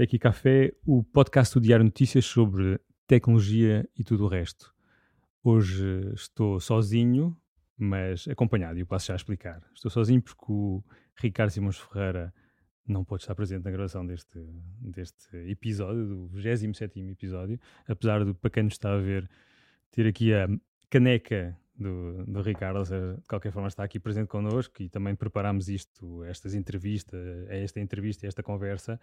Tech Café, o podcast do Diário Notícias sobre tecnologia e tudo o resto. Hoje estou sozinho, mas acompanhado, e eu passo já a explicar. Estou sozinho porque o Ricardo Simões Ferreira não pôde estar presente na gravação deste, deste episódio, do 27 episódio, apesar de, para quem nos está a ver, ter aqui a caneca do, do Ricardo, ou seja, de qualquer forma está aqui presente connosco e também preparámos isto, estas entrevistas, esta entrevista, esta conversa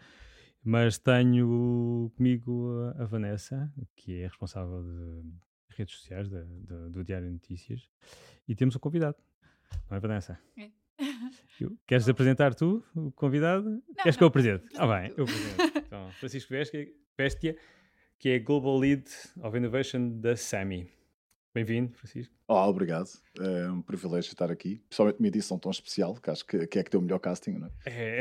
mas tenho comigo a Vanessa, que é responsável de redes sociais de, de, do Diário Notícias, e temos um convidado. Não é, Vanessa? É. Queres apresentar tu, o convidado? Não, Queres não. que eu apresente? Ah, bem, eu apresento. Então, Francisco Bestia, que é Global Lead of Innovation da SAMI. Bem-vindo, Francisco. Olá, obrigado. É um privilégio estar aqui. Principalmente uma edição tão especial, que acho que, que é que tem o melhor casting, não é? É.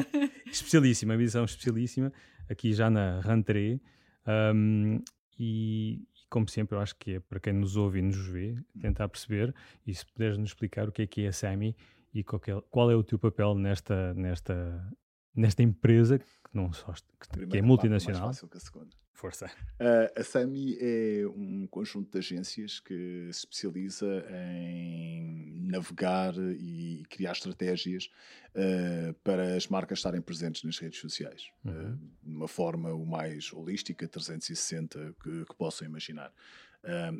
especialíssima, uma edição especialíssima, aqui já na Rantree. Um, e, como sempre, eu acho que é para quem nos ouve e nos vê, tentar perceber e se puderes nos explicar o que é que é a SAMI e qual é, qual é o teu papel nesta, nesta, nesta empresa que não só que, que é multinacional. Mais fácil que a segunda. Força. Uh, a SAMI é um conjunto de agências que se especializa em navegar e criar estratégias uh, para as marcas estarem presentes nas redes sociais, uhum. uh, de uma forma o mais holística, 360 que, que possam imaginar.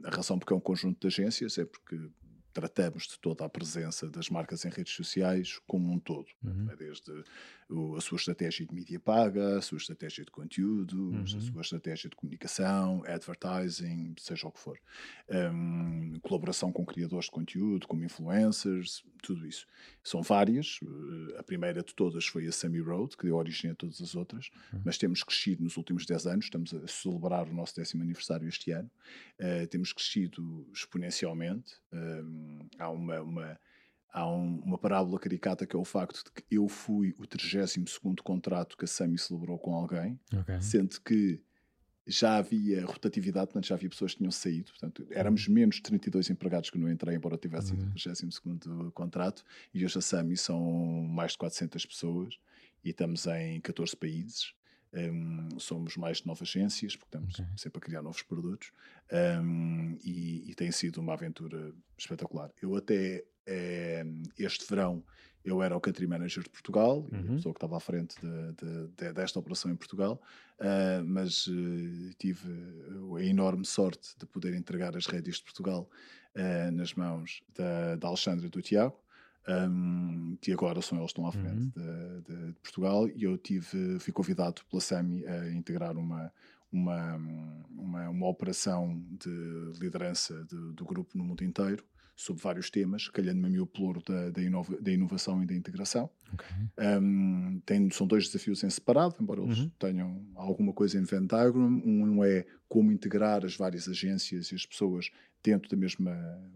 a razão porque é um conjunto de agências é porque tratamos de toda a presença das marcas em redes sociais como um todo, uhum. Né, desde a sua estratégia de mídia paga, a sua estratégia de conteúdos, uhum. a sua estratégia de comunicação, advertising, seja o que for. Um, colaboração com criadores de conteúdo, como influencers, tudo isso. São várias. A primeira de todas foi a Sammy Road, que deu origem a todas as outras, uhum. mas temos crescido nos últimos 10 anos, estamos a celebrar o nosso décimo aniversário este ano. Uh, temos crescido exponencialmente. Um, há uma, uma há um, uma parábola caricata que é o facto de que eu fui o 32 contrato que a Sami celebrou com alguém, okay. sendo que já havia rotatividade, portanto já havia pessoas que tinham saído, portanto éramos uhum. menos 32 empregados que não entrei, embora tivesse sido uhum. o 32 contrato, e hoje a Sami são mais de 400 pessoas e estamos em 14 países. Um, somos mais de nove agências, porque estamos okay. sempre a criar novos produtos, um, e, e, tem sido uma aventura espetacular. Eu até este verão eu era o country manager de Portugal, uhum. a pessoa que estava à frente de, de, de, desta operação em Portugal, uh, mas uh, tive a enorme sorte de poder entregar as rédeas de Portugal uh, nas mãos da, da Alexandra e do Tiago. Um, que agora são eles que estão à frente uhum. de, de, Portugal e eu tive fui convidado pela SAMI a integrar uma uma, uma, uma operação de liderança de, do grupo no mundo inteiro sobre vários temas, calhando-me a mim o da, da, inova, da, inovação e da integração. Okay. Um, tem, são dois desafios em separado, embora eles uhum. tenham alguma coisa em Venn Diagram. Um é como integrar as várias agências e as pessoas dentro do mesmo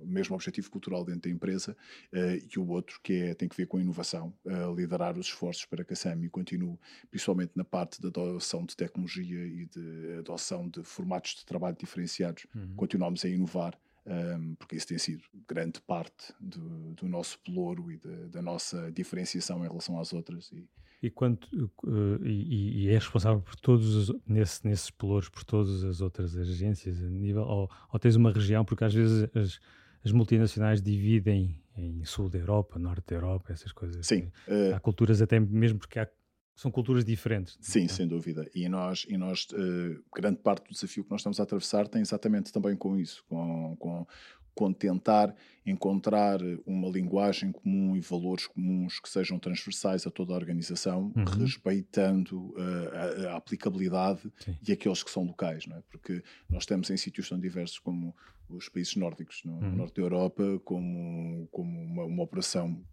mesmo objetivo cultural dentro da empresa uh, e o outro que é, tem que ver com a inovação, uh, liderar os esforços para que a SAMI continue, principalmente na parte da adoção de tecnologia e de adoção de formatos de trabalho diferenciados, uhum. continuamos a inovar um, porque isso tem sido grande parte do, do nosso pelouro e de, da nossa diferenciação em relação às outras. E, e, quanto, uh, e, e, é responsável por todos os, nesse, nesses pelouros, por todas as outras agências a nível, ou, ou tens uma região, porque às vezes as, as multinacionais dividem em sul da Europa, norte da Europa, essas coisas. Sim. Uh, há culturas até mesmo porque há são culturas diferentes. Sim, então. sem dúvida. E nós, e nós uh, grande parte do desafio que nós estamos a atravessar tem exatamente também com isso, com, com, com tentar encontrar uma linguagem comum e valores comuns que sejam transversais a toda a organização, uhum. respeitando uh, a, a, aplicabilidade Sim. e aqueles que são locais, não é? Porque nós estamos em sítios tão diversos como os países nórdicos, no, uhum. norte da Europa, como, como uma, uma operação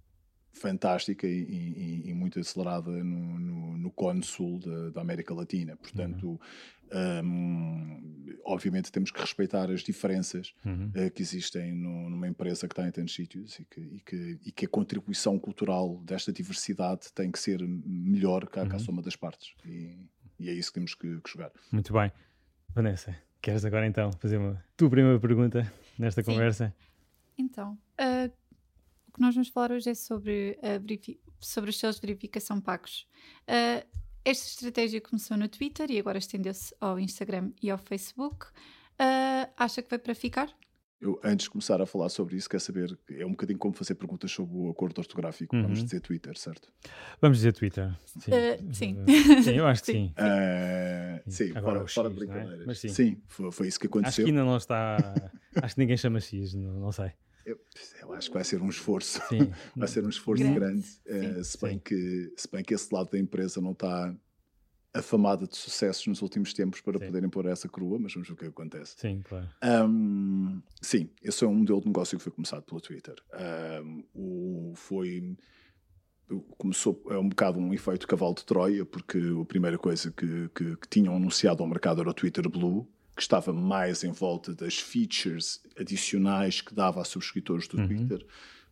fantástica e, e, e, muito acelerada no, no, no cone sul da, da América Latina. Portanto, uhum. um, obviamente temos que respeitar as diferenças uhum. uh, que existem no, numa empresa que está em tantos sítios e que, e que, e, que, a contribuição cultural desta diversidade tem que ser melhor que a, uhum. que a soma das partes. E, é isso que temos que, que jogar. Muito bem. Vanessa, queres agora então fazer uma tua primeira pergunta nesta Sim. conversa? Então, uh, que nós vamos falar hoje é sobre, sobre os selos de verificação pagos. Uh, esta estratégia começou no Twitter e agora estendeu-se ao Instagram e ao Facebook. Uh, acha que vai para ficar? Eu, antes de começar a falar sobre isso, quero saber, é um bocadinho como fazer perguntas sobre o acordo ortográfico. Uhum. Vamos dizer Twitter, certo? Vamos dizer Twitter. Sim, Uh, sim. Sim, eu acho que sim. Sim, Agora fora, de é? brincadeiras. Mas sim. foi, foi isso que Acho aconteceu. que ainda não está. Acho que ninguém chama X, não, não sei. Eu, eu acho que vai ser um esforço. Sim. Vai ser um esforço Grande, grande, sim. se, bem Sim. que, se bem que esse lado da empresa não está afamada de sucessos nos últimos tempos para Sim. poderem pôr essa crua, mas vamos ver o que acontece. Sim, claro. Um, sim, esse é um modelo de negócio que foi começado pelo Twitter. Um, o, foi começou é um bocado um efeito cavalo de Troia, porque a primeira coisa que, que, que tinham anunciado ao mercado era o Twitter Blue, que estava mais em volta das features adicionais que dava a subscritores do Uhum. Twitter,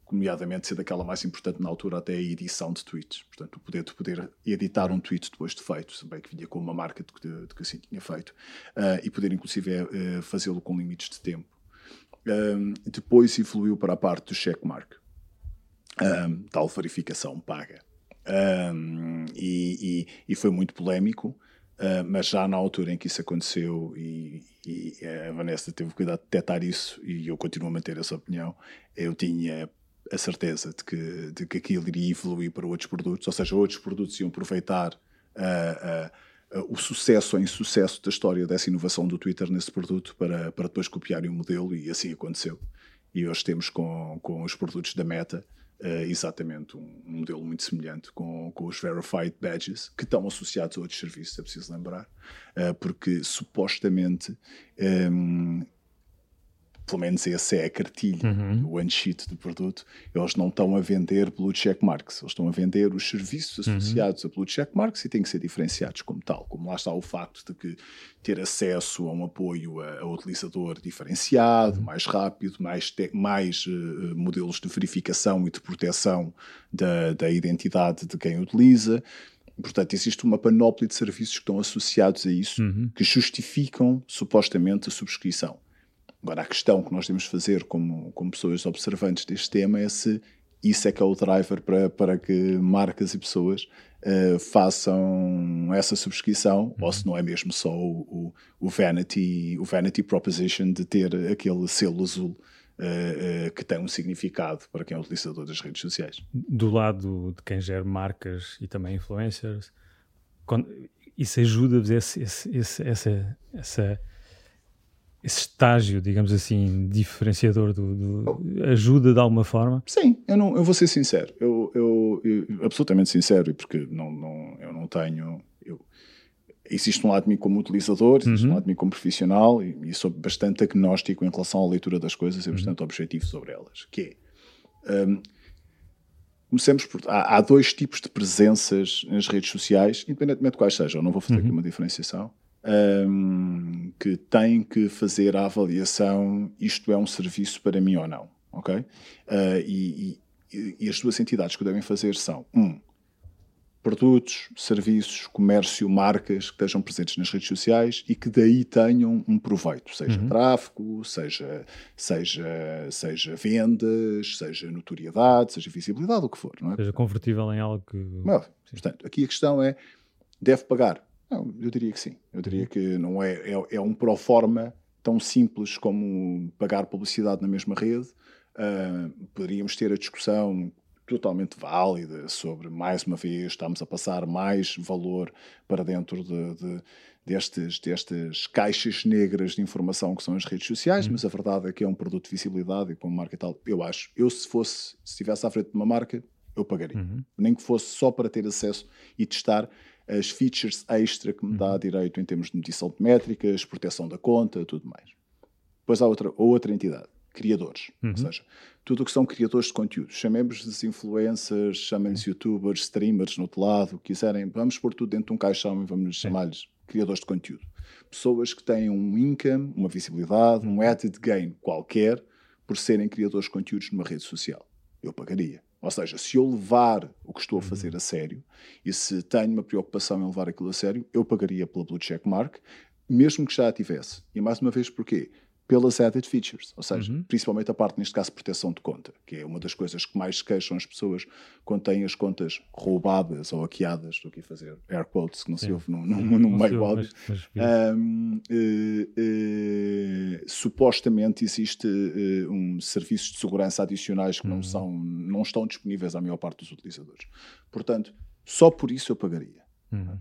nomeadamente ser daquela mais importante na altura até a edição de tweets. Portanto, o poder de poder editar um tweet depois de feito, se bem que vinha com uma marca de, que- de que assim tinha feito, ah, e poder inclusive eh, fazê-lo com limites de tempo. Um, depois evoluiu para a parte do checkmark, um, tal verificação paga. Um, e, e- e foi muito polémico, uh, mas já na altura em que isso aconteceu, e, e a Vanessa teve cuidado de detectar isso, e eu continuo a manter essa opinião, eu tinha a certeza de que, de que aquilo iria evoluir para outros produtos, ou seja, outros produtos iam aproveitar uh, uh, o sucesso ou insucesso da história dessa inovação do Twitter nesse produto para, para depois copiarem o modelo, e assim aconteceu. E hoje temos com, com os produtos da Meta eh, exatamente um, um modelo muito semelhante com, com os Verified Badges, que estão associados a outros serviços, é preciso lembrar, eh, porque supostamente, ehm, pelo menos essa é a cartilha, Uhum. o one-sheet do produto, eles não estão a vender blue check marks, eles estão a vender os serviços associados a blue check marks e têm que ser diferenciados como tal, como lá está o facto de que ter acesso a um apoio a, a utilizador diferenciado, mais rápido, mais, mais eh, modelos de verificação e de proteção da, da identidade de quem utiliza. Portanto, existe uma panóplia de serviços que estão associados a isso, Uhum. que justificam supostamente a subscrição. Agora, a questão que nós temos de fazer como, como pessoas observantes deste tema é se isso é que é o driver para, para que marcas e pessoas eh, façam essa subscrição, ou se não é mesmo só o, o, o vanity, o vanity proposition de ter aquele selo azul eh, eh, que tem um significado para quem é utilizador das redes sociais. Do lado de quem gera marcas e também influencers, quando- isso ajuda-vos esse, essa, essa, esse estágio, digamos assim, diferenciador do, do- ajuda de alguma forma? Sim, eu, não, eu vou ser sincero, eu, eu, eu- absolutamente sincero, e porque não, não, eu não tenho. Eu, existe um lado de mim como utilizador, existe um Uhum. lado de mim como profissional, e, e sou bastante agnóstico em relação à leitura das coisas e bastante objetivo sobre elas. Que é. hum, Comecemos por. Há, há dois tipos de presenças nas redes sociais, independentemente de quais sejam, não vou fazer aqui Uhum. uma diferenciação, hum, que têm que fazer a avaliação: isto é um serviço para mim ou não. Ok? Ah, e, e- e as duas entidades que devem fazer são: um, produtos, serviços, comércio, marcas que estejam presentes nas redes sociais e que daí tenham um proveito, seja Uhum. tráfego, seja, seja, seja vendas, seja notoriedade, seja visibilidade, o que for, não é? Seja convertível em algo que. Portanto, aqui a questão é: deve pagar? Não, eu diria que sim. Eu diria que não é, é, é um pro forma tão simples como pagar publicidade na mesma rede. Ah, poderíamos ter a discussão totalmente válida sobre, mais uma vez, estamos a passar mais valor para dentro de, de- destes, destas caixas negras de informação que são as redes sociais, mas a verdade é que é um produto de visibilidade e como marca e tal, eu acho. Eu, se fosse, se estivesse à frente de uma marca, eu pagaria Uhum. nem que fosse só para ter acesso e testar as features extra que me dá direito em termos de medição de métricas, proteção da conta, tudo mais. Depois há outra, outra entidade, criadores. Uhum. Ou seja, tudo o que são criadores de conteúdo. Chamemos-lhes influencers, chamem-lhes youtubers, streamers no outro lado, quiserem, vamos pôr tudo dentro de um caixão e vamos chamar-lhes criadores de conteúdo. Pessoas que têm um income, uma visibilidade, um added gain qualquer por serem criadores de conteúdos numa rede social. Eu pagaria. Ou seja, se eu levar o que estou a fazer a sério e se tenho uma preocupação em levar aquilo a sério, eu pagaria pela Blue Check Mark, mesmo que já a tivesse. E mais uma vez, porquê? Pelas added features, ou seja, uhum. principalmente a parte, neste caso, proteção de conta, que é uma das coisas que mais se queixam as pessoas quando têm as contas roubadas ou hackeadas, estou aqui a fazer air quotes, que não se ouve no, no, no meio áudio. Um, uh, uh, supostamente existe uh, um serviços de segurança adicionais que uhum. não, são, não estão disponíveis à maior parte dos utilizadores. Portanto, só por isso eu pagaria. Uhum.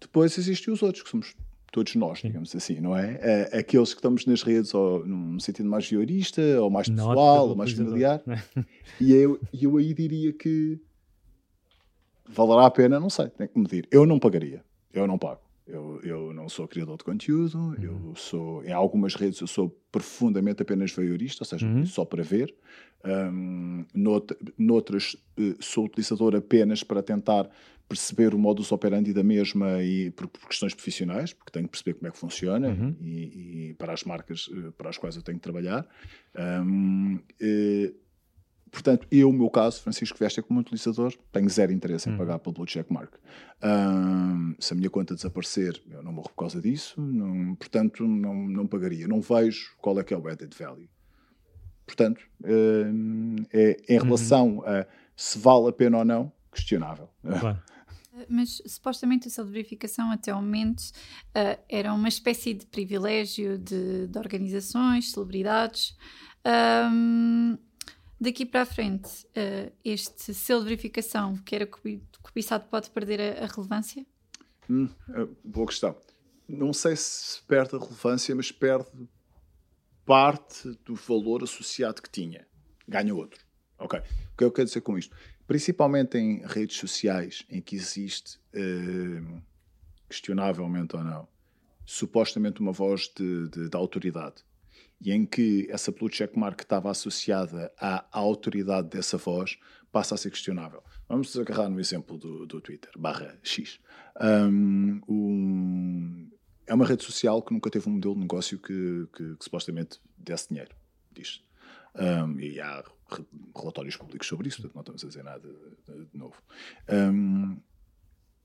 Depois existem os outros, que somos todos nós, digamos assim, não é? é? Aqueles que estamos nas redes, ou num sentido mais viorista, ou mais pessoal, ou mais familiar. e eu, eu aí diria que valerá a pena, não sei, tem que medir. Eu não pagaria, eu não pago. Eu, eu não sou criador de conteúdo, uhum. eu sou, em algumas redes eu sou profundamente apenas voyeurista, ou seja, uhum. só para ver. Um, nout noutras uh, sou utilizador apenas para tentar perceber o modus operandi da mesma e por, por questões profissionais, porque tenho que perceber como é que funciona uhum. e, e, para as marcas uh, para as quais eu tenho que trabalhar. Um, uh, portanto, eu, no meu caso, Francisco Vesta, como utilizador, tenho zero interesse em uhum. pagar pelo Blue Check Mark. Um, se a minha conta desaparecer, eu não morro por causa disso, não, portanto, não, não pagaria. Não vejo qual é que é o added value. Portanto, um, é, em uhum. relação a se vale a pena ou não, questionável. Claro. Mas supostamente a sua verificação até ao momento uh, era uma espécie de privilégio de, de organizações, celebridades. Um, daqui para a frente, uh, este selo de verificação que era cobiçado pode perder a, a relevância? Hum, é boa questão. Não sei se perde a relevância, mas perde parte do valor associado que tinha. Ganha outro. Ok. O que eu quero dizer com isto? Principalmente em redes sociais em que existe, uh, questionavelmente ou não, supostamente uma voz de, de, de, autoridade e em que essa blue checkmark estava associada à, autoridade dessa voz passa a ser questionável. Vamos agarrar no exemplo do, do Twitter, barra X. Um, um, é uma rede social que nunca teve um modelo de negócio que, que, que supostamente desse dinheiro, diz. Um, e há relatórios públicos sobre isso, portanto não estamos a dizer nada de, novo. Um,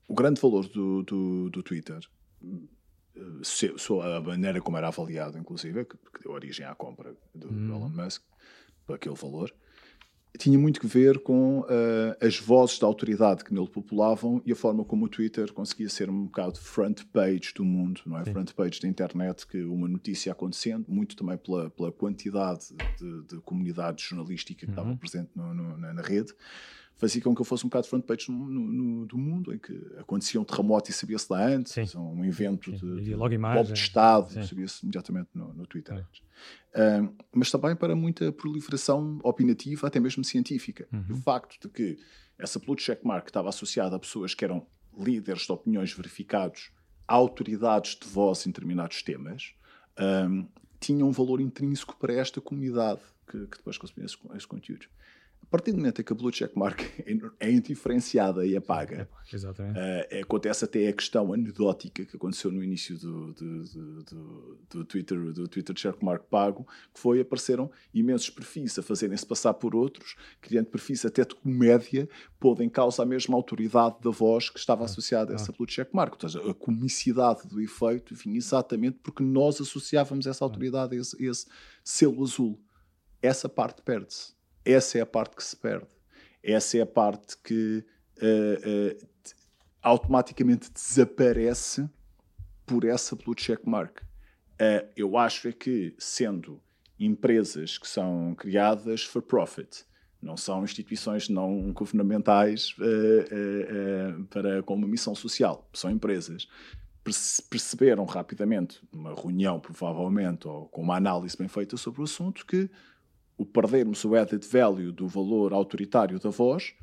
o grande valor do, do, do Twitter, se, se, a maneira como era avaliado, inclusive, que, que deu origem à compra do hum. Elon Musk, por aquele valor, tinha muito que ver com uh, as vozes da autoridade que nele populavam e a forma como o Twitter conseguia ser um bocado front page do mundo, não é? Sim. Front page da internet, que uma notícia acontecendo, muito também pela, pela quantidade de, de comunidade jornalística que uhum. estava presente no, no, na, na rede fazia com que eu fosse um bocado front page no, no, do mundo, em que acontecia um terremoto e sabia-se lá antes, Sim. um evento Sim. de, de golpe de Estado, sabia-se imediatamente no, no Twitter. Um, mas também para muita proliferação opinativa, até mesmo científica. Uhum. O facto de que essa blue checkmark estava associada a pessoas que eram líderes de opiniões verificados, autoridades de voz em determinados temas, um, tinha um valor intrínseco para esta comunidade que, que depois consumia esses, esses conteúdos. A partir do momento em que a blue checkmark é indiferenciada e apaga, Exatamente. Uh, acontece até a questão anedótica que aconteceu no início do, do, do, do Twitter, do Twitter checkmark pago, que foi apareceram imensos perfis a fazerem-se passar por outros, criando perfis até de comédia, pondo em causa a mesma autoridade da voz que estava associada a essa blue checkmark. Ou seja, a comicidade do efeito vinha exatamente porque nós associávamos essa autoridade a esse, a esse selo azul. Essa parte perde-se essa é a parte que se perde. Essa é a parte que uh, uh, automaticamente desaparece por essa blue check mark. Uh, eu acho é que, sendo empresas que são criadas for profit, não são instituições não governamentais para, com uma missão social, são empresas perceberam rapidamente, numa reunião provavelmente, ou com uma análise bem feita sobre o assunto, que o perdermos o added value do valor autoritário da voz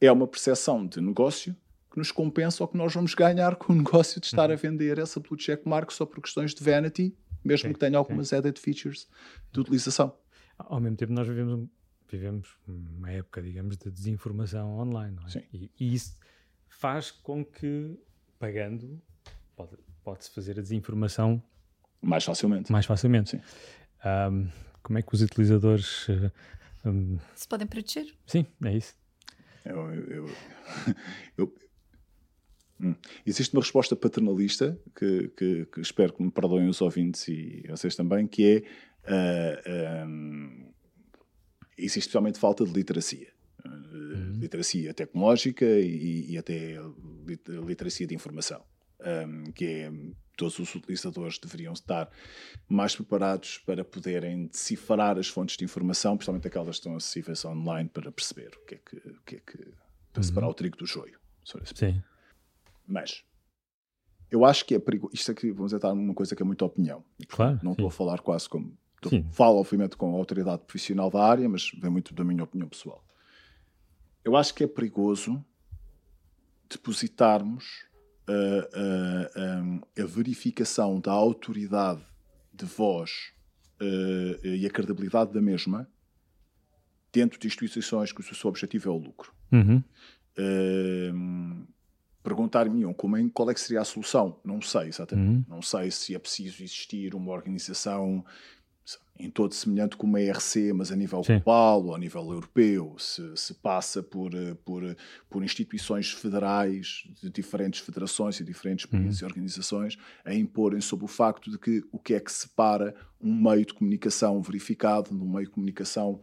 é uma percepção de negócio que nos compensa ou que nós vamos ganhar com o negócio de estar uhum. a vender essa blue check mark só por questões de vanity, mesmo que tenha algumas added features de utilização. Ao mesmo tempo, nós vivemos, vivemos uma época, digamos, de desinformação online, não é? Sim. E, e isso faz com que, pagando, pode-se pode fazer a desinformação mais facilmente. Mais facilmente. Sim. Um, como é que os utilizadores uh, um... se podem proteger? Sim, é isso. Eu, eu, eu, hum. Existe uma resposta paternalista que, que, que, espero que me perdoem os ouvintes e vocês também, que Uh, um, existe especialmente falta de literacia. Uhum. Literacia tecnológica e, e, até literacia de informação. Um, que é todos os utilizadores deveriam estar mais preparados para poderem decifrar as fontes de informação, principalmente aquelas que estão acessíveis online, para perceber o que é que, o que, é que para uhum. separar o trigo do joio. Sim. Mas eu acho que é perigoso. Isto aqui, vamos entrar numa coisa que é muita opinião. Claro. Não estou a falar quase como. Estou, falo, obviamente, com a autoridade profissional da área, mas vem muito da minha opinião pessoal. Eu acho que é perigoso depositarmos a, a, a, verificação da autoridade de voz uh, e a credibilidade da mesma dentro de instituições cujo seu objetivo é o lucro. Uhum. Uh, Perguntar-me como é, qual é que seria a solução. Não sei, exatamente. Uhum. Não sei se é preciso existir uma organização em todo semelhante com uma ERC, mas a nível Sim. global ou a nível europeu, se, se passa por, eh, por, eh, por instituições federais de diferentes federações e diferentes países uhum. e organizações a imporem sobre o facto de que o que é que separa um meio de comunicação verificado de um meio de comunicação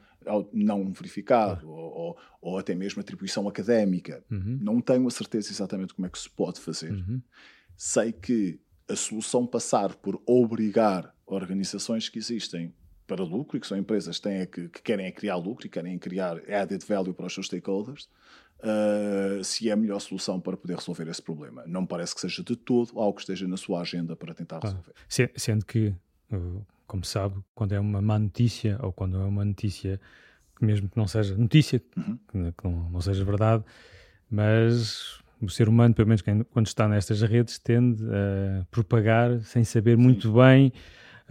não verificado ou, ou, ou, até mesmo atribuição académica. Uhum. Não tenho a certeza exatamente como é que se pode fazer. Uhum. Sei que a solução passar por obrigar organizações que existem para lucro e que são empresas que, têm, que, que querem criar lucro e querem criar added value para os seus stakeholders, uh, se é a melhor solução para poder resolver esse problema. Não me parece que seja de todo algo que esteja na sua agenda para tentar resolver. Ah, sendo que, como sabe, quando é uma má notícia ou quando é uma notícia que mesmo que não seja notícia, uhum. que, não, não seja verdade, mas o ser humano, pelo menos quando está nestas redes, tende a propagar sem saber Sim. muito bem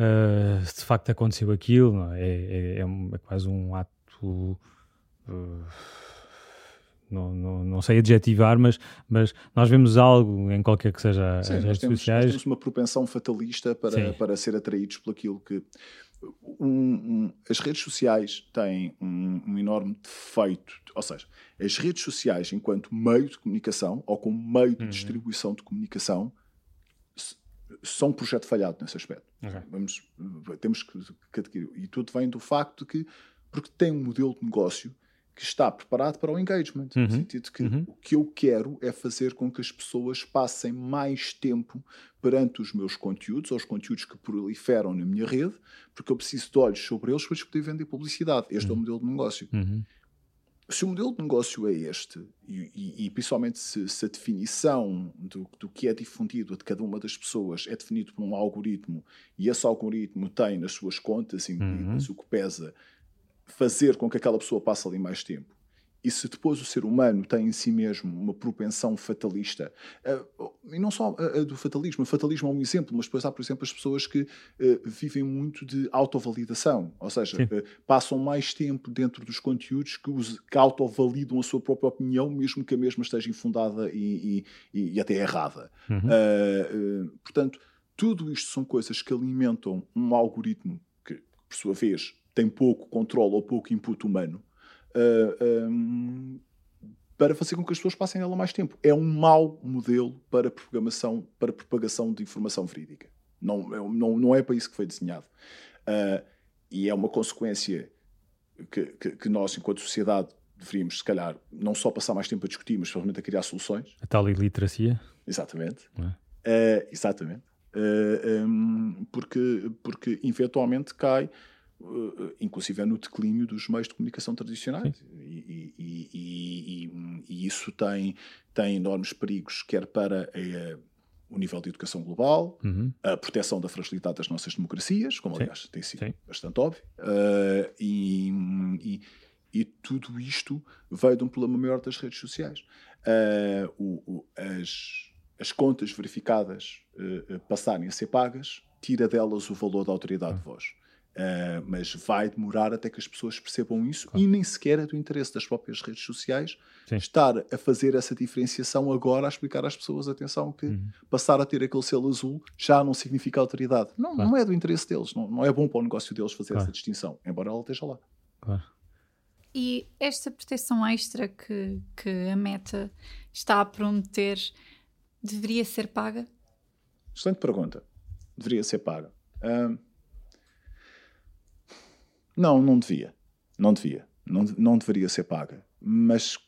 uh, se de facto aconteceu aquilo. É? É, é, é, quase um ato. Uh, não, não, não, sei adjetivar, mas, mas nós vemos algo em qualquer que seja Sim, as redes temos, sociais. Nós temos uma propensão fatalista para, para ser atraídos por aquilo que. Um, um, as redes sociais têm um, um, enorme defeito, ou seja, as redes sociais, enquanto meio de comunicação ou como meio de uhum. distribuição de comunicação, são um projeto falhado nesse aspecto. Okay. Vamos, temos que, que adquirir. E tudo vem do facto de que, porque tem um modelo de negócio que está preparado para o engagement. Uhum. No sentido que uhum. o que eu quero é fazer com que as pessoas passem mais tempo perante os meus conteúdos, ou os conteúdos que proliferam na minha rede, porque eu preciso de olhos sobre eles para poder vender publicidade. Este uhum. é o uhum. modelo de negócio. Se o modelo de negócio é este, e, e, e principalmente se, se, a definição do, do, que é difundido de cada uma das pessoas é definido por um algoritmo, e esse algoritmo tem nas suas contas e uhum. o que pesa fazer com que aquela pessoa passe ali mais tempo. E se depois o ser humano tem em si mesmo uma propensão fatalista, uh, e não só a, do fatalismo, o fatalismo é um exemplo, mas depois há, por exemplo, as pessoas que uh, vivem muito de autovalidação, ou seja, uh, passam mais tempo dentro dos conteúdos que, os, que autovalidam a sua própria opinião, mesmo que a mesma esteja infundada e, e, e até errada. Uhum. portanto, tudo isto são coisas que alimentam um algoritmo que, por sua vez, tem pouco controle ou pouco input humano uh, ah, um, para fazer com que as pessoas passem nela mais tempo. É um mau modelo para propagação, para propagação de informação verídica. Não, é não, não é para isso que foi desenhado. Uh, e é uma consequência que, que, que, nós, enquanto sociedade, deveríamos, se calhar, não só passar mais tempo a discutir, mas provavelmente a criar soluções. A tal iliteracia. Exatamente. É? Uh, exatamente. Uh, um, porque, porque eventualmente cai inclusive é no declínio dos meios de comunicação tradicionais. E, e, e, e, isso tem, tem enormes perigos, quer para a, o nível de educação global, uhum. a proteção da fragilidade das nossas democracias, como Sim. aliás tem sido Sim. bastante óbvio, uh, e, e, tudo isto veio de um problema maior das redes sociais. Uh, o, o, as, as contas verificadas uh, passarem a ser pagas tira delas o valor da autoridade de voz. Uh, mas vai demorar até que as pessoas percebam isso claro. e nem sequer é do interesse das próprias redes sociais Sim. estar a fazer essa diferenciação agora, a explicar às pessoas, atenção, que uhum. passar a ter aquele selo azul já não significa autoridade. Não, claro. não é do interesse deles, não, não é bom para o negócio deles fazer claro. essa distinção, embora ela esteja lá. Claro. E esta proteção extra que, que a Meta está a prometer deveria ser paga? Excelente pergunta. Deveria ser paga. Uh, Não, não devia. Não devia. Não, não deveria ser paga. Mas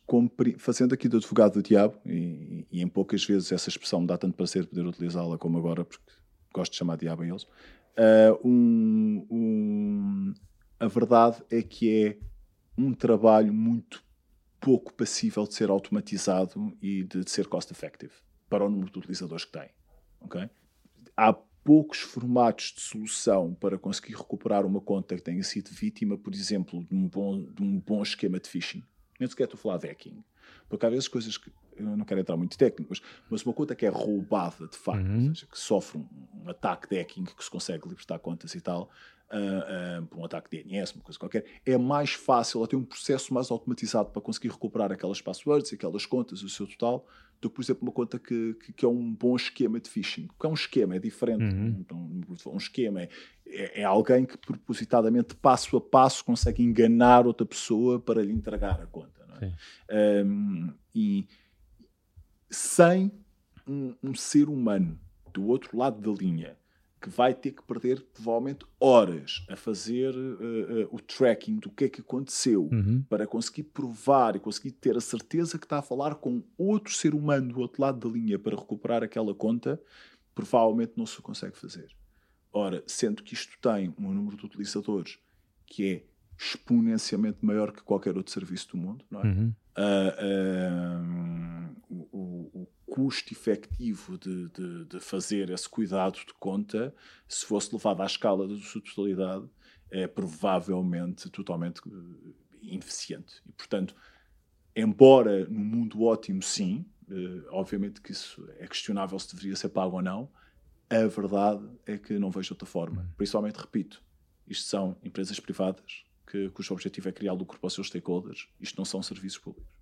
fazendo aqui do advogado do diabo, e, e, em poucas vezes essa expressão me dá tanto prazer poder utilizá-la como agora, porque gosto de chamar diabo a eles, uh, um, um, a verdade é que é um trabalho muito pouco passível de ser automatizado e de, de ser cost-effective para o número de utilizadores que tem. Okay? Há poucos formatos de solução para conseguir recuperar uma conta que tenha sido vítima, por exemplo, de um bom, de um bom esquema de phishing. Nem sequer estou a falar de hacking. Porque há vezes coisas que. Eu não quero entrar muito técnico, mas, mas uma conta que é roubada de facto, uhum. ou seja, que sofre um, um, ataque de hacking, que se consegue libertar contas e tal, uh, uh, por um ataque de DNS, uma coisa qualquer, é mais fácil, ela tem um processo mais automatizado para conseguir recuperar aquelas passwords, aquelas contas, o seu total, do que, por exemplo, uma conta que, que, que, é um bom esquema de phishing. Porque é um esquema, é diferente. Uhum. Então, um esquema é, é, é, alguém que propositadamente, passo a passo, consegue enganar outra pessoa para lhe entregar a conta. É? Um, e sem um, um ser humano do outro lado da linha que vai ter que perder provavelmente horas a fazer uh, uh, o tracking do que é que aconteceu uhum. para conseguir provar e conseguir ter a certeza que está a falar com outro ser humano do outro lado da linha para recuperar aquela conta, provavelmente não se consegue fazer. Ora, sendo que isto tem um número de utilizadores que é exponencialmente maior que qualquer outro serviço do mundo, não é? Uhum. Uh, o, o, custo efetivo de, de, de, fazer esse cuidado de conta, se fosse levado à escala da sua totalidade, é provavelmente totalmente eh, ineficiente. E, portanto, embora no mundo ótimo, sim, uh, obviamente que isso é questionável se deveria ser pago ou não, a verdade é que não vejo outra forma. Uhum. Principalmente, repito, isto são empresas privadas que, cujo objetivo é criar lucro para os seus stakeholders. Isto não são serviços públicos.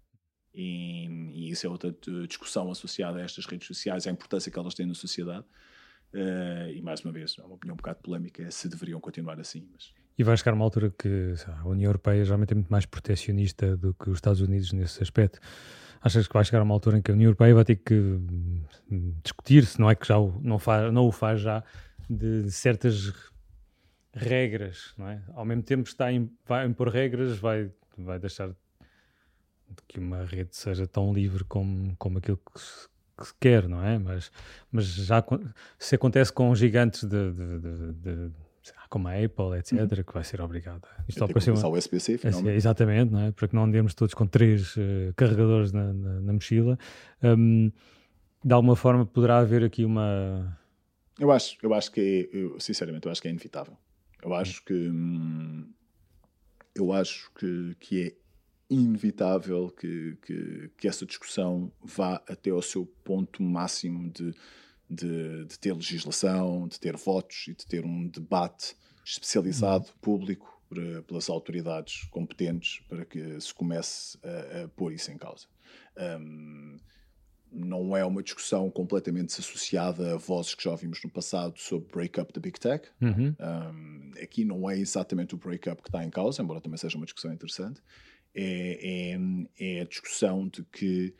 E, e isso é outra discussão associada a estas redes sociais, a importância que elas têm na sociedade. Uh, e mais uma vez, é uma opinião um bocado polémica, se deveriam continuar assim. Mas... E vai chegar uma altura que a União Europeia geralmente é muito mais protecionista do que os Estados Unidos nesse aspecto. Achas que vai chegar uma altura em que a União Europeia vai ter que hum, discutir, se não é que já o, não, faz, não o faz já, de certas regras, não é? Ao mesmo tempo está a impor regras, vai, vai deixar que uma rede seja tão livre como, como aquilo que se, que se quer, não é? Mas, mas já se acontece com gigantes de, de, de, de como a Apple, etc., uhum. que vai ser obrigada. Isto ser o USB-C, finalmente. Exatamente, não é? para que não andemos todos com três uh, carregadores na, na, na mochila. Um, de alguma forma poderá haver aqui uma... Eu acho, eu acho que, é, eu, sinceramente, eu acho que é inevitável. Eu acho que hum, eu acho que, que é inevitável que, que, que, essa discussão vá até ao seu ponto máximo de, de, de, ter legislação, de ter votos e de ter um debate especializado, uhum. público, pelas autoridades competentes para que se comece a, a pôr isso em causa. Um, não é uma discussão completamente desassociada a vozes que já ouvimos no passado sobre break-up da Big Tech. Uhum. Um, aqui não é exatamente o break-up que está em causa, embora também seja uma discussão interessante. É, é, é a discussão de que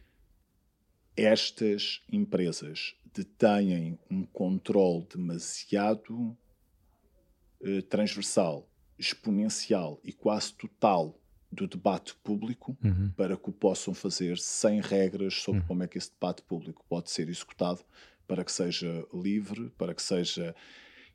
estas empresas detêm um controle demasiado uh, transversal, exponencial e quase total do debate público uhum. para que o possam fazer sem regras sobre uhum. como é que esse debate público pode ser executado para que seja livre, para que seja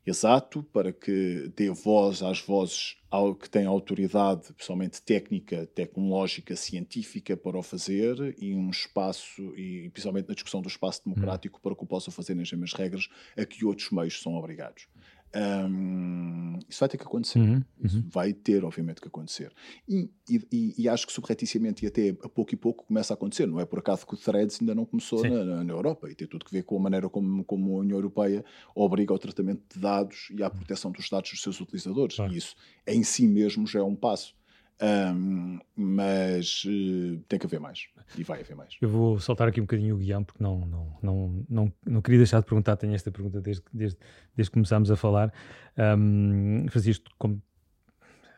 exato, para que dê voz às vozes ao que têm autoridade, pessoalmente técnica, tecnológica, científica para o fazer e um espaço, e principalmente na discussão do espaço democrático, uhum. para que o possam fazer nas mesmas regras a que outros meios são obrigados. Um, isso vai ter que acontecer. Uhum, uhum. vai ter, obviamente, que acontecer. E, e, e, acho que subrepticiamente e até a pouco e pouco começa a acontecer. Não é por acaso que o Threads ainda não começou na, na, Europa e tem tudo que ver com a maneira como, como a União Europeia obriga ao tratamento de dados e à proteção dos dados dos seus utilizadores. E isso em si mesmo já é um passo. Um, mas uh, tem que haver mais e vai haver mais. Eu vou soltar aqui um bocadinho o guião porque não, não, não, não, não queria deixar de perguntar. Tenho esta pergunta desde, desde, desde que começámos a falar. Um, isto como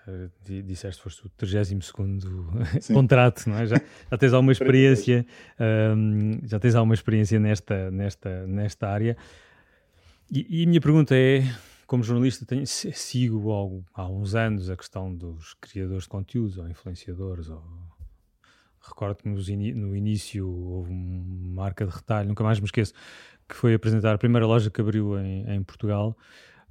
uh, disseste, foste o 32 contrato, não é? já, já tens alguma experiência, um, já tens alguma experiência nesta, nesta, nesta área. E, e a minha pergunta é: como jornalista, tenho, sigo há, há uns anos a questão dos criadores de conteúdos ou influenciadores. Ou... Recordo-me no início houve uma marca de retalho, nunca mais me esqueço, que foi apresentar a primeira loja que abriu em, em Portugal.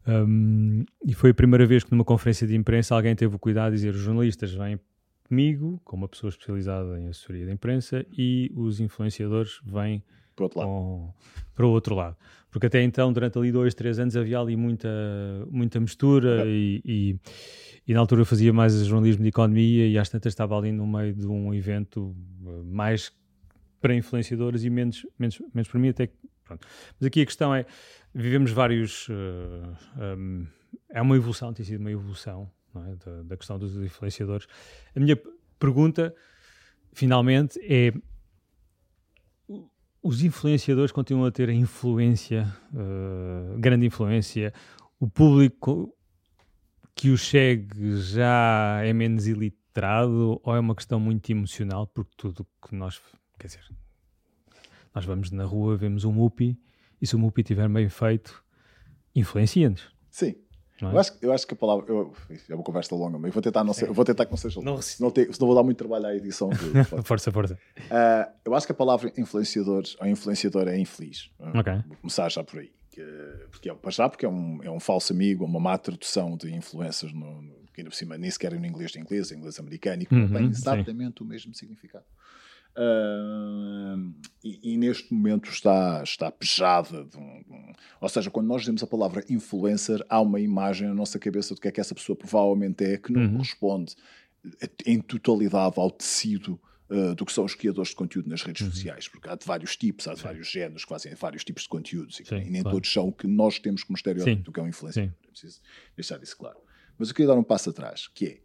Um, e foi a primeira vez que numa conferência de imprensa alguém teve o cuidado de dizer os jornalistas vêm comigo, como uma pessoa especializada em assessoria de imprensa, e os influenciadores vêm para o outro lado. Com, para o outro lado. Porque até então, durante ali dois, três anos, havia ali muita, muita mistura é. e, e, e, na altura eu fazia mais jornalismo de economia e às tantas estava ali no meio de um evento eh, mais para influenciadores e menos, menos, menos para mim até pronto. Mas aqui a questão é, vivemos vários, uh, eh, um, é uma evolução, tem sido uma evolução é? da, da questão dos influenciadores. A minha pergunta, finalmente, é os influenciadores continuam a ter influência, uh, grande influência. O público que os segue já é menos iliterado ou é uma questão muito emocional? Porque tudo que nós, quer dizer, nós vamos na rua, vemos um Mupi e se o Mupi estiver bem feito, influencia-nos. Sim. É? Eu, acho, eu acho que a palavra. Eu, é uma conversa longa, mas eu vou tentar não ser, vou tentar que não seja longa. Não, senão, senão vou dar muito trabalho à edição. De, força, força. Uh, eu acho que a palavra influenciadores ou influenciador é infeliz. Okay. Vou começar já por aí. Que, porque é, para já, porque é um, é um falso amigo, uma má tradução de influências no, no, que ainda por cima nem sequer é no inglês de inglês, inglês americano, e que uhum, tem exatamente sim. o mesmo significado. Uh, e, e, neste momento está, está pejada. De um, de um, ou seja, quando nós dizemos a palavra influencer, há uma imagem na nossa cabeça do que é que essa pessoa provavelmente é, que não uhum. corresponde em totalidade ao tecido uh, do que são os criadores de conteúdo nas redes uhum. sociais, porque há de vários tipos, há de Sim. vários géneros que fazem vários tipos de conteúdos e, Sim, e nem claro. todos são o que nós temos como estereótipo do que é um influencer. Preciso deixar isso claro. Mas eu queria dar um passo atrás, que é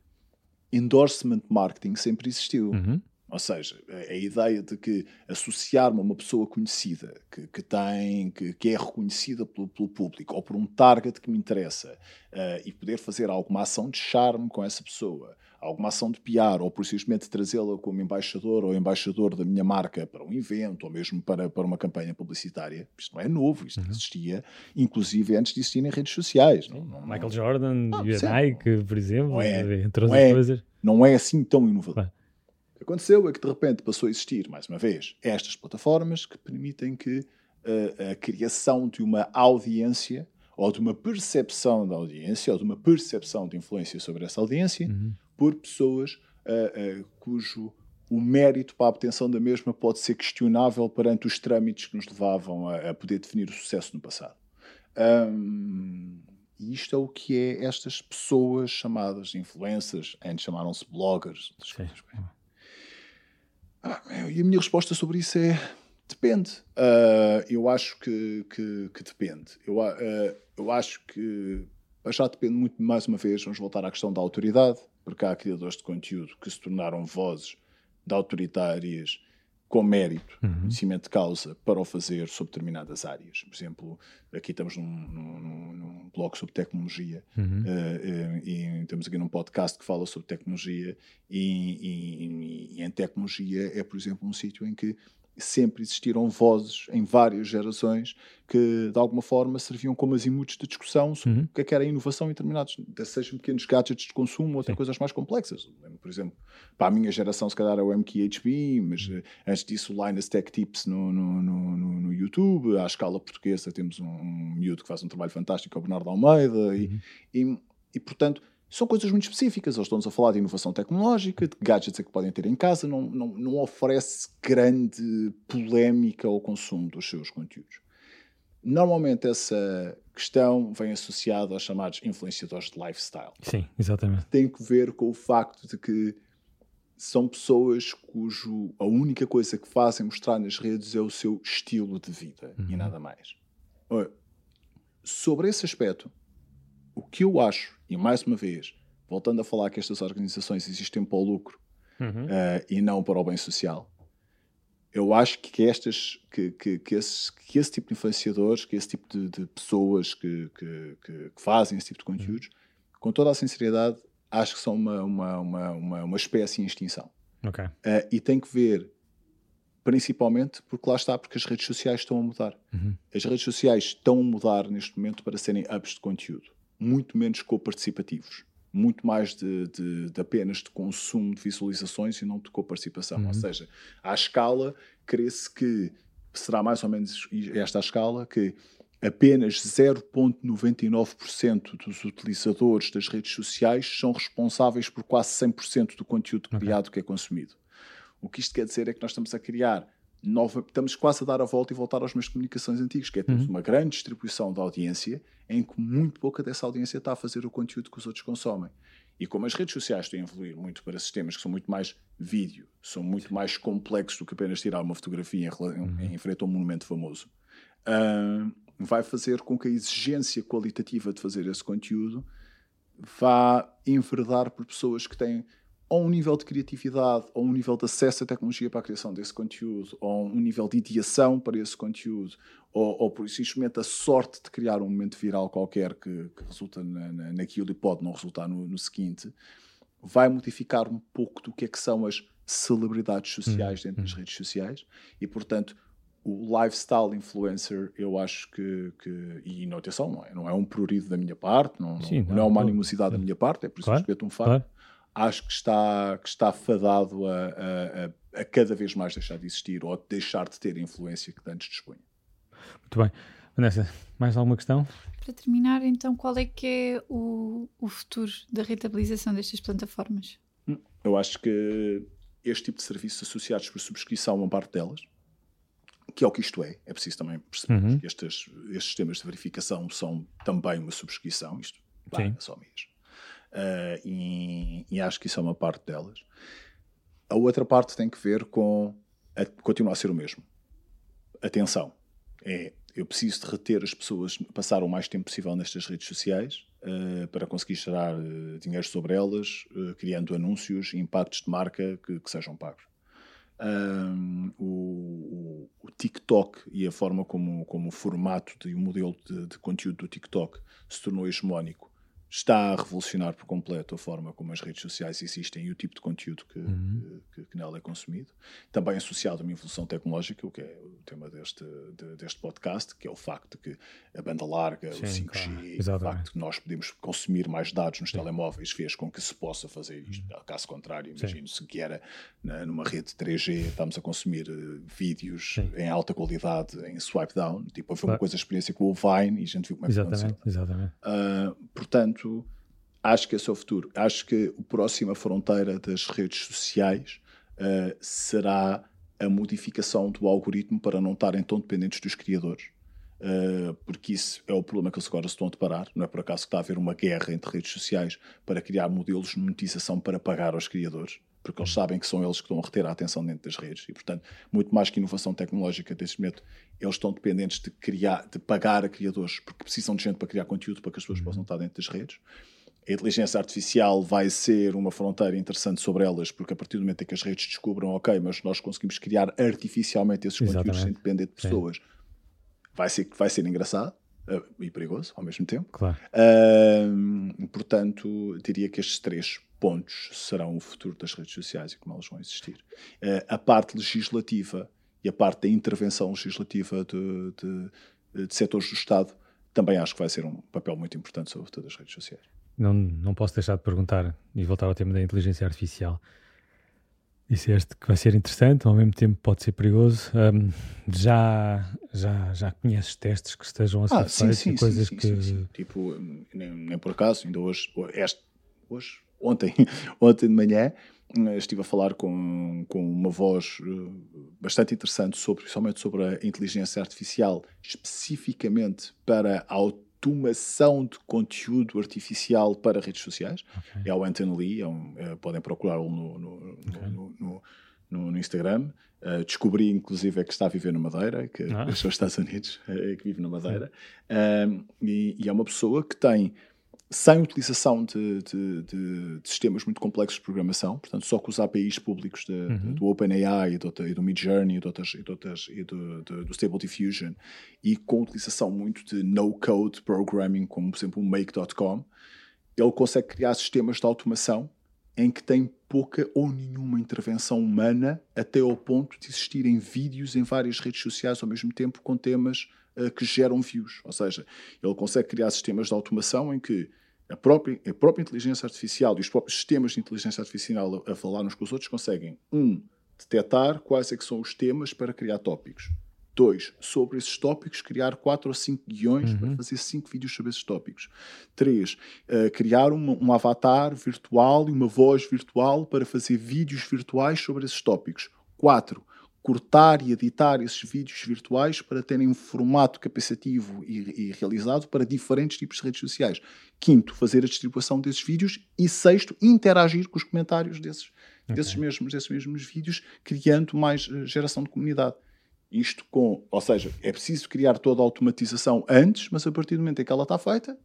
endorsement marketing sempre existiu. Uhum. Ou seja, a, ideia de que associar-me a uma pessoa conhecida, que, que tem, que, que, é reconhecida pelo, pelo, público, ou por um target que me interessa, uh, e poder fazer alguma ação de charme com essa pessoa, alguma ação de PR, ou por simplesmente trazê-la como embaixador ou embaixador da minha marca para um evento, ou mesmo para, para uma campanha publicitária, isto não é novo, isto uhum. existia, inclusive antes de existir em redes sociais. Não, não, Michael Jordan e a Nike, por exemplo, é, entre outras é, coisas. Não é assim tão inovador aconteceu é que de repente passou a existir, mais uma vez, estas plataformas que permitem que uh, a criação de uma audiência ou de uma percepção da audiência ou de uma percepção de influência sobre essa audiência uhum. por pessoas uh, uh, cujo o mérito para a obtenção da mesma pode ser questionável perante os trâmites que nos levavam a, a poder definir o sucesso no passado. Um, e isto é o que é estas pessoas chamadas influencers, antes chamaram-se bloggers. Sim. Ah, e a minha resposta sobre isso é depende. Uh, eu acho que, que, que depende. Eu, uh, eu acho que já depende muito, mais uma vez, vamos voltar à questão da autoridade, porque há criadores de conteúdo que se tornaram vozes de autoritárias com mérito, uhum. conhecimento de causa, para o fazer sobre determinadas áreas. Por exemplo, aqui estamos num, num, num blog sobre tecnologia uhum. uh, uh, e estamos aqui num podcast que fala sobre tecnologia e, e, e em tecnologia é, por exemplo, um sítio em que sempre existiram vozes em várias gerações que, de alguma forma, serviam como azimutos de discussão sobre uhum. o que, é que era a inovação em determinados, sejam pequenos gadgets de consumo ou até coisas mais complexas. Por exemplo, para a minha geração, se calhar, é o MKHB, mas uhum. antes disso, o Linus Tech Tips no, no, no, no, YouTube. À escala portuguesa, temos um, um miúdo que faz um trabalho fantástico, é o Bernardo Almeida, uhum. e, e, e, portanto são coisas muito específicas. Eles estão-nos a falar de inovação tecnológica, de gadgets que podem ter em casa, não, não, não oferece grande polémica ao consumo dos seus conteúdos. Normalmente essa questão vem associada aos chamados influenciadores de lifestyle. Sim, exatamente. Tem que ver com o facto de que são pessoas cujo a única coisa que fazem mostrar nas redes é o seu estilo de vida uhum. e nada mais. Sobre esse aspecto, o que eu acho, e mais uma vez, voltando a falar que estas organizações existem para o lucro uhum. uh, e não para o bem social, eu acho que estas que, que, que, esse, que esse tipo de influenciadores, que esse tipo de, de pessoas que, que, que, fazem esse tipo de conteúdos, uhum. com toda a sinceridade, acho que são uma, uma, uma, uma, uma espécie em extinção. Okay. Uh, e tem que ver principalmente porque lá está, porque as redes sociais estão a mudar. Uhum. As redes sociais estão a mudar neste momento para serem hubs de conteúdo. Muito menos co-participativos. Muito mais de, de, de, apenas de consumo de visualizações e não de co-participação. Uhum. Ou seja, à escala, crê-se que será mais ou menos esta a escala que apenas 0,99% dos utilizadores das redes sociais são responsáveis por quase 100% do conteúdo criado okay. que é consumido. O que isto quer dizer é que nós estamos a criar nova, estamos quase a dar a volta e voltar aos meios de comunicações antigos, que é temos uhum. uma grande distribuição da audiência em que muito pouca dessa audiência está a fazer o conteúdo que os outros consomem. E como as redes sociais estão a evoluir muito para sistemas que são muito mais vídeo, são muito mais complexos do que apenas tirar uma fotografia em, uhum. em frente a um monumento famoso, uh, vai fazer com que a exigência qualitativa de fazer esse conteúdo vá enverdar por pessoas que têm ou um nível de criatividade, ou um nível de acesso à tecnologia para a criação desse conteúdo, ou um nível de ideação para esse conteúdo, ou, ou por simplesmente a sorte de criar um momento viral qualquer que, que resulta na, na, naquilo e pode não resultar no, no, seguinte, vai modificar um pouco do que é que são as celebridades sociais hum, dentro hum. das redes sociais e, portanto, o lifestyle influencer, eu acho que, que e não atenção, não é, não é um prurido da minha parte, não, Sim, não, não, é uma animosidade da minha parte, é por isso claro, que respeito um facto. Claro acho que está, que está fadado a, a, a, cada vez mais deixar de existir ou a deixar de ter a influência que antes dispunha. Muito bem. Vanessa, mais alguma questão? Para terminar, então, qual é que é o, o futuro da rentabilização destas plataformas? Hum, eu acho que este tipo de serviços associados por subscrição, uma parte delas, que é o que isto é, é preciso também perceber uhum. que estes, estes sistemas de verificação são também uma subscrição, isto vai só mês uh, e, e, acho que isso é uma parte delas. A outra parte tem que ver com a, continuar a ser o mesmo. Atenção, é eu preciso de reter as pessoas, passar o mais tempo possível nestas redes sociais uh, para conseguir gerar uh, dinheiro sobre elas, criando anúncios e impactos de marca que, que sejam pagos. Um, o, o, TikTok e a forma como, como o formato e o modelo de, de conteúdo do TikTok se tornou hegemónico está a revolucionar por completo a forma como as redes sociais existem e o tipo de conteúdo que, uhum. que, que, nela é consumido. Também associado a uma evolução tecnológica, o que é o tema deste, de, deste podcast, que é o facto de que a banda larga, Sim, o 5G, claro. o facto de que nós podemos consumir mais dados nos Sim. telemóveis fez com que se possa fazer isto. Uhum. Caso contrário, imagino-se que era na, numa rede 3G, estamos a consumir uh, vídeos Sim. em alta qualidade em swipe down. Tipo, foi uma coisa, a experiência com o Vine e a gente viu como é que exatamente, aconteceu. Exatamente. Uh, portanto, Portanto, acho que esse é o futuro. Acho que a próxima fronteira das redes sociais uh, será a modificação do algoritmo para não estarem tão dependentes dos criadores. Uh, porque isso é o problema que eles agora se estão a deparar. Não é por acaso que está a haver uma guerra entre redes sociais para criar modelos de monetização para pagar aos criadores, porque eles sabem que são eles que estão a reter a atenção dentro das redes. E, portanto, muito mais que inovação tecnológica desse método, eles estão dependentes de, criar, de pagar a criadores, porque precisam de gente para criar conteúdo para que as pessoas uhum. possam estar dentro das redes. A inteligência artificial vai ser uma fronteira interessante sobre elas, porque a partir do momento em que as redes descubram, ok, mas nós conseguimos criar artificialmente esses Exatamente. conteúdos sem depender de pessoas, vai ser, vai ser engraçado uh, e perigoso ao mesmo tempo. Claro. Uh, portanto, diria que estes três pontos serão o futuro das redes sociais e como elas vão existir. Uh, a parte legislativa e a parte da intervenção legislativa de, de, de setores do Estado também acho que vai ser um papel muito importante sobre todas as redes sociais. Não, não posso deixar de perguntar e voltar ao tema da inteligência artificial. Disseste que vai ser interessante, ao mesmo tempo pode ser perigoso. Um, já, já, já conheces testes que estejam a ser ah, feitos sim, sim, coisas sim, que. Sim, Tipo, nem, nem, por acaso, ainda hoje, este, hoje ontem, ontem de manhã, eh, estive a falar com, com uma voz eh, bastante interessante sobre, principalmente sobre a inteligência artificial, especificamente para a automação de conteúdo artificial para redes sociais. Okay. É o Anthony Lee, é um, é, podem procurá-lo no, no, okay. no, no, Instagram. Uh, descobri, inclusive, é que está a viver na Madeira, que ah. deixou os Estados Unidos, é, que vive na Madeira. Uh, e, e é uma pessoa que tem sem utilização de, de, de, de, sistemas muito complexos de programação, portanto, só com os APIs públicos uhum. do OpenAI e do, e do Midjourney e, do, e do, do, do, Stable Diffusion, e com utilização muito de no-code programming, como, por exemplo, o Make.com, ele consegue criar sistemas de automação em que tem pouca ou nenhuma intervenção humana até ao ponto de existirem vídeos em várias redes sociais ao mesmo tempo com temas uh, que geram views. Ou seja, ele consegue criar sistemas de automação em que a própria, a própria inteligência artificial e os próprios sistemas de inteligência artificial a, a falar uns com os outros conseguem, um, detectar quais é que são os temas para criar tópicos. Dois, sobre esses tópicos, criar quatro ou cinco guiões uhum. para fazer cinco vídeos sobre esses tópicos. Três, uh, criar uma, um avatar virtual e uma voz virtual para fazer vídeos virtuais sobre esses tópicos. Quatro, cortar e editar esses vídeos virtuais para terem um formato capacitivo e, e, realizado para diferentes tipos de redes sociais. Quinto, fazer a distribuição desses vídeos. E sexto, interagir com os comentários desses, okay. desses, mesmos, desses mesmos vídeos, criando mais uh, geração de comunidade. Isto com, ou seja, é preciso criar toda a automatização antes, mas a partir do momento em que ela está feita,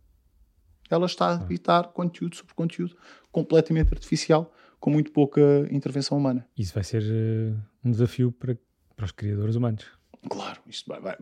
ela está a ah. evitar conteúdo sobre conteúdo completamente artificial, com muito pouca intervenção humana. Isso vai ser uh, um desafio para, para os criadores humanos. Claro, isto vai, vai,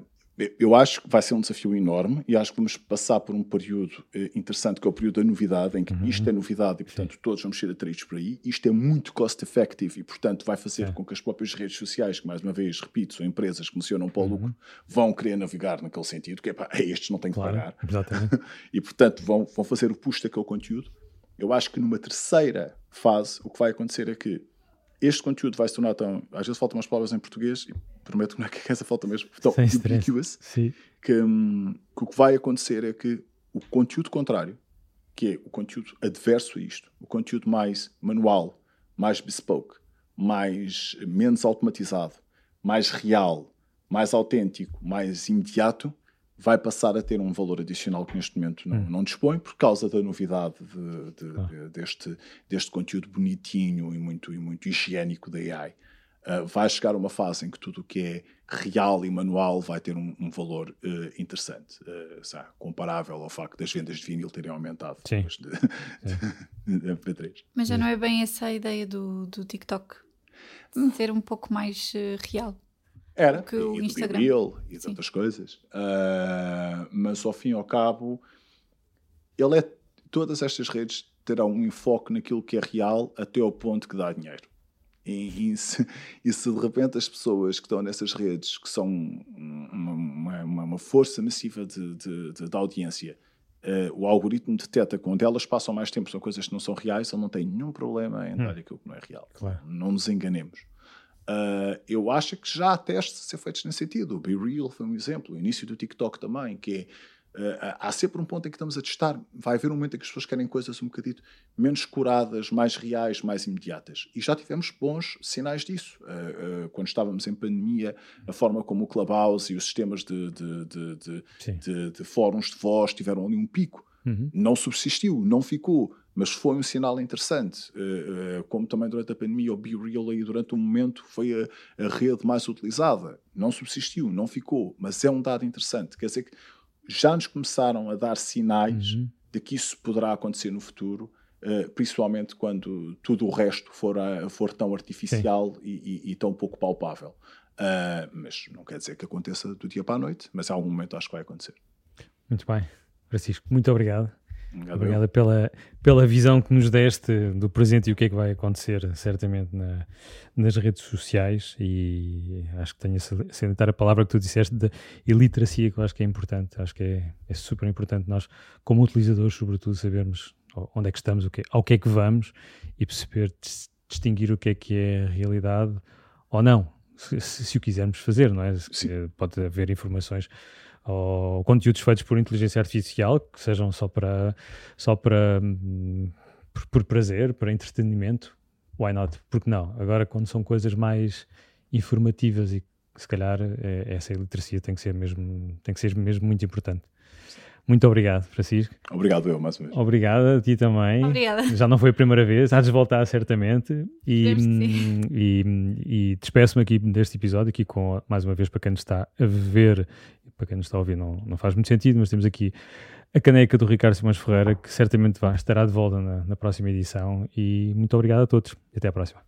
eu acho que vai ser um desafio enorme e acho que vamos passar por um período eh, interessante, que é o período da novidade, em que uhum. isto é novidade e, portanto, Sim. todos vamos ser atraídos por aí. Isto é muito cost-effective e, portanto, vai fazer é. com que as próprias redes sociais, que, mais uma vez, repito, são empresas que funcionam para o uhum. lucro, vão querer navegar naquele sentido, que é pá, estes não têm que claro, pagar. Exatamente. e, portanto, vão, vão fazer o push daquele conteúdo. Eu acho que numa terceira fase, o que vai acontecer é que este conteúdo vai se tornar tão. Às vezes faltam umas palavras em português, e prometo que não é que essa falta mesmo, tão ubiquitous, que, hum, que o que vai acontecer é que o conteúdo contrário, que é o conteúdo adverso a isto, o conteúdo mais manual, mais bespoke, mais menos automatizado, mais real, mais autêntico, mais imediato, vai passar a ter um valor adicional que neste momento não, hum. não dispõe por causa da novidade de, de, ah. de, deste, deste conteúdo bonitinho e muito, e muito higiênico da AI. Uh, ah, vai chegar uma fase em que tudo o que é real e manual vai ter um, um valor uh, interessante, uh, sabe, comparável ao facto das vendas de vinil terem aumentado Sim. depois de, de, MP3. Mas já não é bem essa a ideia do, do TikTok? Hum. Ser um pouco mais real. Era, que o e Instagram. Real, e de outras coisas. Uh, mas ao fim e ao cabo, ele é. Todas estas redes terão um enfoque naquilo que é real até ao ponto que dá dinheiro. E, e, se, e se, de repente as pessoas que estão nessas redes, que são uma, uma, uma força massiva de, de, de, de audiência, uh, o algoritmo detecta que onde elas passam mais tempo são coisas que não são reais, ele não tem nenhum problema em dar hum. aquilo que não é real. Claro. Não nos enganemos. Uh, eu acho que já há testes a ser feitos nesse sentido. O Be Real foi um exemplo, o início do TikTok também, que é, uh, há sempre um ponto em que estamos a testar. Vai haver um momento em que as pessoas querem coisas um bocadinho menos curadas, mais reais, mais imediatas. E já tivemos bons sinais disso. Uh, quando estávamos em pandemia, a forma como o Clubhouse e os sistemas de, de, de, de fóruns de voz tiveram ali um pico. Uhum. Não subsistiu, não ficou mas foi um sinal interessante. Uh, uh, como também durante a pandemia, o BeReal aí durante um momento foi a, a, rede mais utilizada. Não subsistiu, não ficou, mas é um dado interessante. Quer dizer que já nos começaram a dar sinais uhum. de que isso poderá acontecer no futuro, uh, principalmente quando tudo o resto for, a, for tão artificial e, e, e, tão pouco palpável. mas não quer dizer que aconteça do dia para a noite, mas em algum momento acho que vai acontecer. Muito bem. Francisco, muito obrigado. Obrigado pela, pela visão que nos deste do presente e o que é que vai acontecer, certamente, na, nas redes sociais. E acho que tenho a salientar a palavra que tu disseste da iliteracia, que eu acho que é importante. Acho que é, é super importante nós, como utilizadores, sobretudo, sabermos onde é que estamos, o que, ao que é que vamos e perceber distinguir o que é que é realidade ou não, se, se, se o quisermos fazer, não é? Sim. Pode haver informações ou conteúdos feitos por inteligência artificial que sejam só para só para hum, por, por, prazer, para entretenimento, why not? Porque não? Agora quando são coisas mais informativas e se calhar é, essa iliteracia tem que ser mesmo tem que ser mesmo muito importante. Muito obrigado, Francisco. Obrigado eu, mais uma vez. Obrigado a ti também. Obrigada. Já não foi a primeira vez, há de voltar certamente. E, hum, e, e despeço-me aqui deste episódio, aqui com, mais uma vez, para quem nos está a ver, para quem nos está a ouvir não, não faz muito sentido, mas temos aqui a caneca do Ricardo Simões Ferreira, que certamente vai, estará de volta na, na próxima edição. E muito obrigado a todos. E até à próxima.